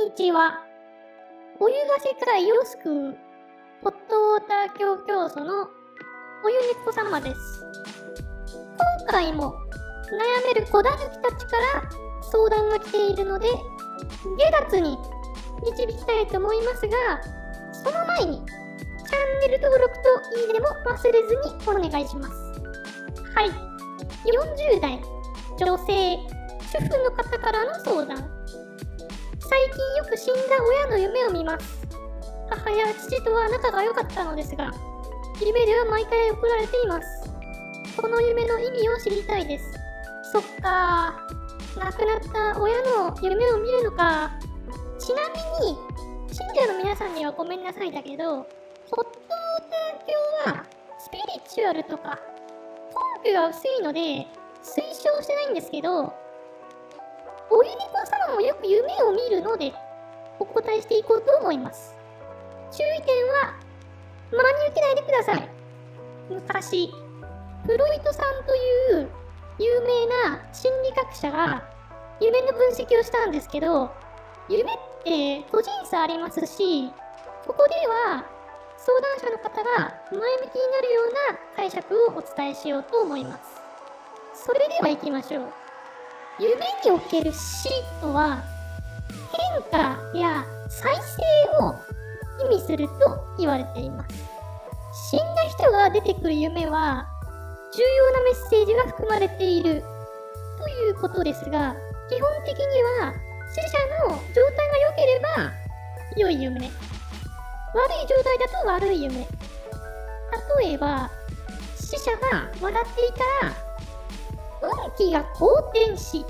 にちは。お湯が世界を救う、ホットウォーター教教祖のおゆねこ様です。今回も悩める子だぬきたちから相談が来ているので、下月に導きたいと思いますが、その前に、チャンネル登録といいねも忘れずにお願いします。はい。40代、女性、主婦の方からの相談。最近よく死んだ親の夢を見ます。母や父とは仲が良かったのですが、夢では毎回送られています。この夢の意味を知りたいです。そっか亡くなった親の夢を見るのか。ちなみに、信者の皆さんにはごめんなさいだけど、ホットーター教はスピリチュアルとか根拠が薄いので推奨してないんですけど、おゆりこ様もよく夢を見るので、お答えしていこうと思います。注意点は、真に受けないでください。昔、フロイトさんという有名な心理学者が夢の分析をしたんですけど、夢って個人差ありますし、ここでは相談者の方が前向きになるような解釈をお伝えしようと思います。それでは行きましょう。夢における死とは変化や再生を意味すると言われています。死んだ人が出てくる夢は重要なメッセージが含まれているということですが、基本的には死者の状態が良ければ良い夢。悪い状態だと悪い夢。例えば、死者が笑っていたら、気が好転し、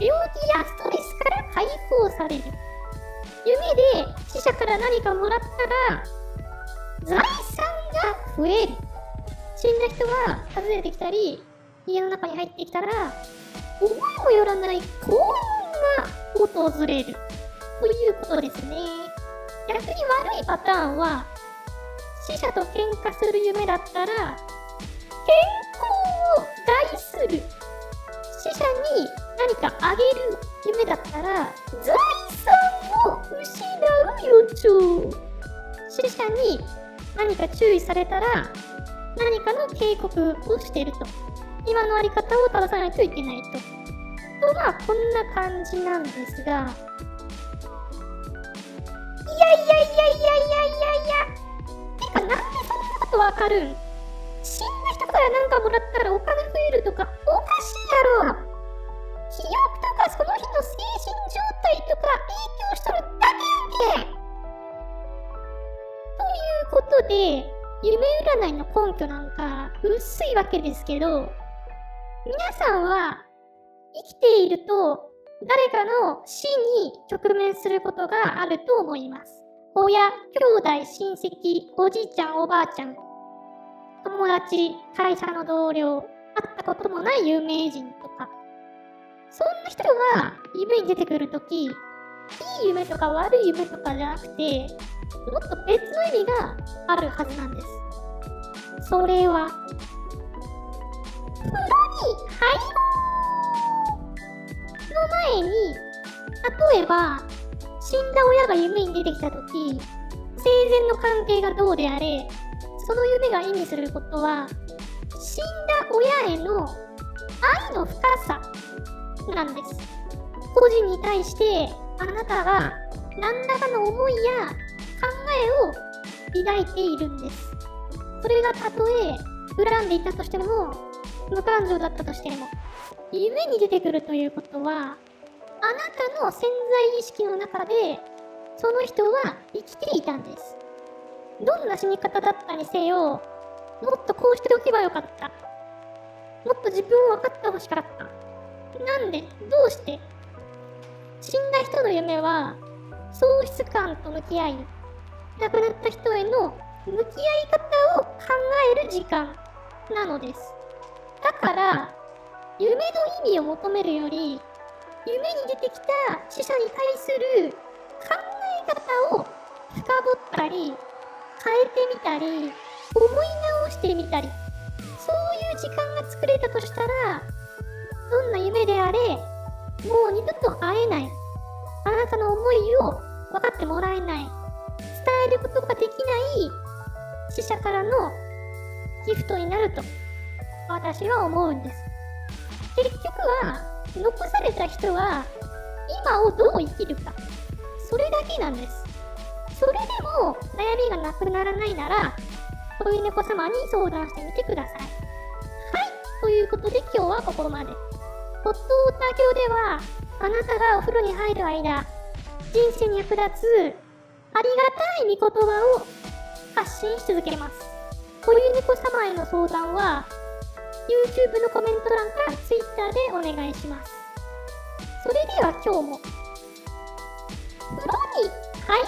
病気やストレスから解放される。夢で死者から何かもらったら、財産が増える。死んだ人が訪ねてきたり、家の中に入ってきたら、思いもよらない幸運が訪れる。ということですね。逆に悪いパターンは、死者と喧嘩する夢だったら、健康を害する。死者に何かあげる夢だったら、財産を失う予兆。死者に何か注意されたら、何かの警告をしていると。今のあり方を正さないといけないと。とまあ、こんな感じなんですが、いやいやいやいやいやいやいや。てか、なんでそんなことわかるん？死んだ人からなんかもらったらお金増えると、かしいやろ。記憶とかその日の精神状態とか影響しとるだけやんけ。ということで、夢占いの根拠なんか薄いわけですけど、皆さんは生きていると誰かの死に直面することがあると思います。親、兄弟、親戚、おじいちゃん、おばあちゃん、友達、会社の同僚、ったこともない有名人とか、そんな人が夢に出てくるとき、いい夢とか悪い夢とかじゃなくて、もっと別の意味があるはずなんです。それは、風呂に入ろうの前に、例えば、死んだ親が夢に出てきたとき、生前の関係がどうであれ、その夢が意味することは、死んだ親への愛の深さなんです。個人に対して、あなたが何らかの思いや考えを抱いているんです。それがたとえ恨んでいたとしても、無感情だったとしても、夢に出てくるということは、あなたの潜在意識の中で、その人は生きていたんです。どんな死に方だったにせよ、もっとこうしておけばよかった。もっと自分を分かってほしかった。なんで、どうして？死んだ人の夢は、喪失感と向き合い、亡くなった人への向き合い方を考える時間なのです。だから、夢の意味を求めるより、夢に出てきた死者に対する考え方を深掘ったり、変えてみたり、思い直してみたり、そういう時間が作れたとしたら、どんな夢であれ、もう二度と会えない。あなたの思いを分かってもらえない。伝えることができない死者からのギフトになると私は思うんです。結局は残された人は今をどう生きるかそれだけなんです。それでも悩みがなくならないなら、そういう猫様に相談してみてください。はい、ということで今日はここまで。ホットウォーター教では、あなたがお風呂に入る間、人生に役立つ、ありがたい御言葉を発信し続けます。こういう猫様への相談は、YouTube のコメント欄か Twitter でお願いします。それでは今日も、風呂に入